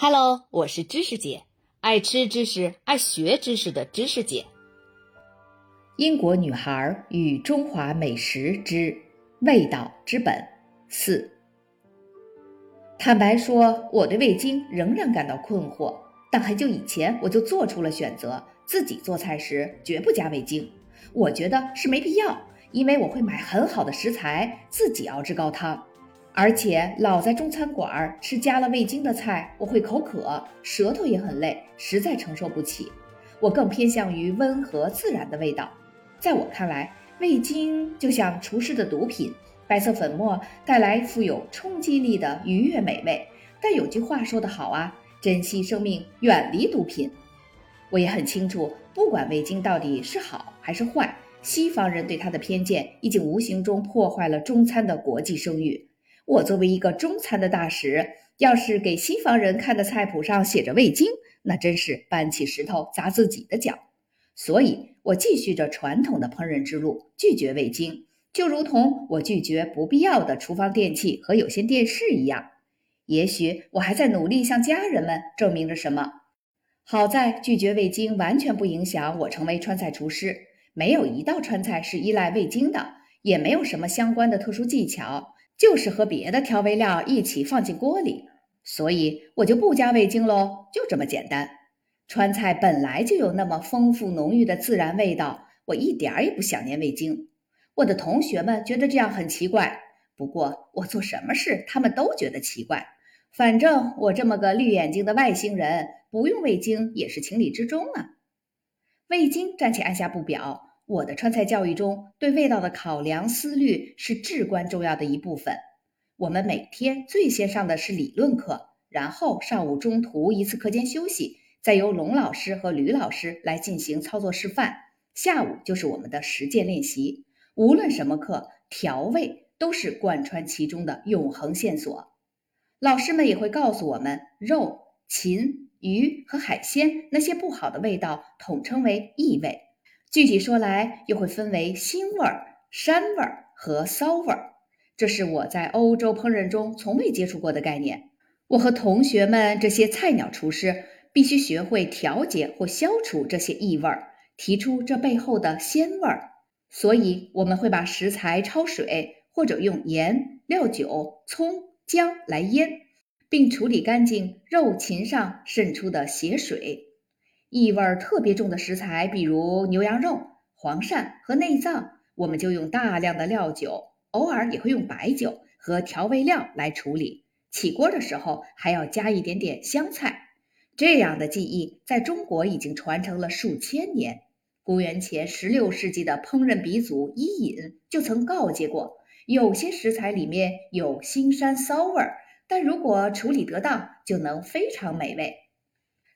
Hello，我是知识姐，爱吃知识、爱学知识的知识姐。英国女孩与中华美食之味道之本四。坦白说，我对味精仍然感到困惑，但很久以前我就做出了选择，自己做菜时绝不加味精。我觉得是没必要，因为我会买很好的食材，自己熬制高汤。而且老在中餐馆吃加了味精的菜，我会口渴，舌头也很累，实在承受不起。我更偏向于温和自然的味道。在我看来，味精就像厨师的毒品，白色粉末带来富有冲击力的愉悦美味。但有句话说得好啊，珍惜生命，远离毒品。我也很清楚，不管味精到底是好还是坏，西方人对它的偏见已经无形中破坏了中餐的国际声誉。我作为一个中餐的大使，要是给西方人看的菜谱上写着味精，那真是搬起石头砸自己的脚。所以，我继续着传统的烹饪之路，拒绝味精，就如同我拒绝不必要的厨房电器和有线电视一样。也许我还在努力向家人们证明着什么。好在拒绝味精完全不影响我成为川菜厨师，没有一道川菜是依赖味精的，也没有什么相关的特殊技巧。就是和别的调味料一起放进锅里，所以我就不加味精喽，就这么简单。川菜本来就有那么丰富浓郁的自然味道，我一点儿也不想念味精。我的同学们觉得这样很奇怪，不过我做什么事他们都觉得奇怪。反正我这么个绿眼睛的外星人，不用味精也是情理之中啊。味精暂且按下不表。我的川菜教育中，对味道的考量思虑是至关重要的一部分。我们每天最先上的是理论课，然后上午中途一次课间休息，再由龙老师和吕老师来进行操作示范。下午就是我们的实践练习。无论什么课，调味都是贯穿其中的永恒线索。老师们也会告诉我们，肉、禽、鱼和海鲜那些不好的味道，统称为异味。具体说来，又会分为腥味儿、膻味儿和骚味儿。这是我在欧洲烹饪中从未接触过的概念。我和同学们这些菜鸟厨师必须学会调节或消除这些异味儿，提出这背后的鲜味儿。所以，我们会把食材焯水，或者用盐、料酒、葱、姜来腌，并处理干净肉禽上渗出的血水。异味特别重的食材，比如牛羊肉、黄鳝和内脏，我们就用大量的料酒，偶尔也会用白酒和调味料来处理。起锅的时候还要加一点点香菜。这样的技艺在中国已经传承了数千年。公元前十六世纪的烹饪鼻祖伊尹就曾告诫过：有些食材里面有腥膻骚味儿，但如果处理得当，就能非常美味。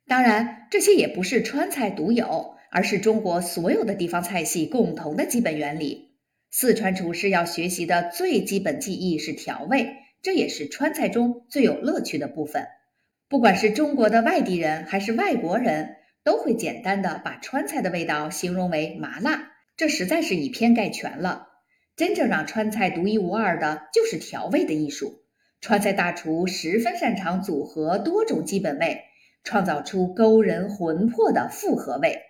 当然，这些也不是川菜独有，而是中国所有的地方菜系共同的基本原理。四川厨师要学习的最基本技艺是调味，这也是川菜中最有乐趣的部分。不管是中国的外地人还是外国人，都会简单的把川菜的味道形容为麻辣，这实在是以偏概全了。真正让川菜独一无二的，就是调味的艺术。川菜大厨十分擅长组合多种基本味。创造出勾人魂魄的复合味。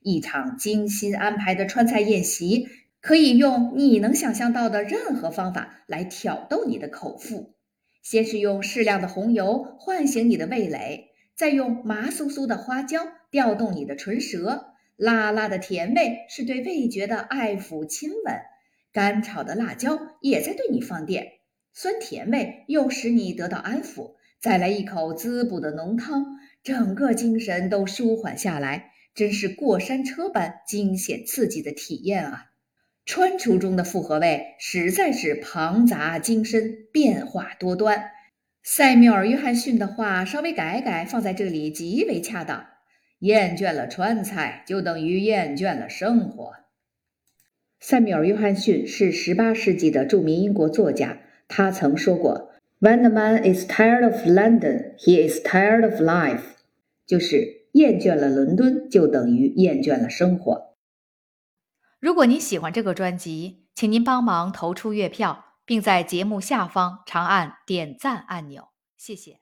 一场精心安排的川菜宴席，可以用你能想象到的任何方法来挑逗你的口腹。先是用适量的红油唤醒你的味蕾，再用麻酥酥的花椒调动你的唇舌。辣辣的甜味是对味觉的爱抚亲吻，干炒的辣椒也在对你放电。酸甜味又使你得到安抚。再来一口滋补的浓汤，整个精神都舒缓下来，真是过山车般惊险刺激的体验啊！川厨中的复合味实在是庞杂精深、变化多端。塞缪尔·约翰逊的话稍微改改，放在这里极为恰当：厌倦了川菜，就等于厌倦了生活。塞缪尔·约翰逊是18世纪的著名英国作家，他曾说过。When a man is tired of London, he is tired of life。就是厌倦了伦敦，就等于厌倦了生活。如果您喜欢这个专辑，请您帮忙投出月票，并在节目下方长按点赞按钮，谢谢。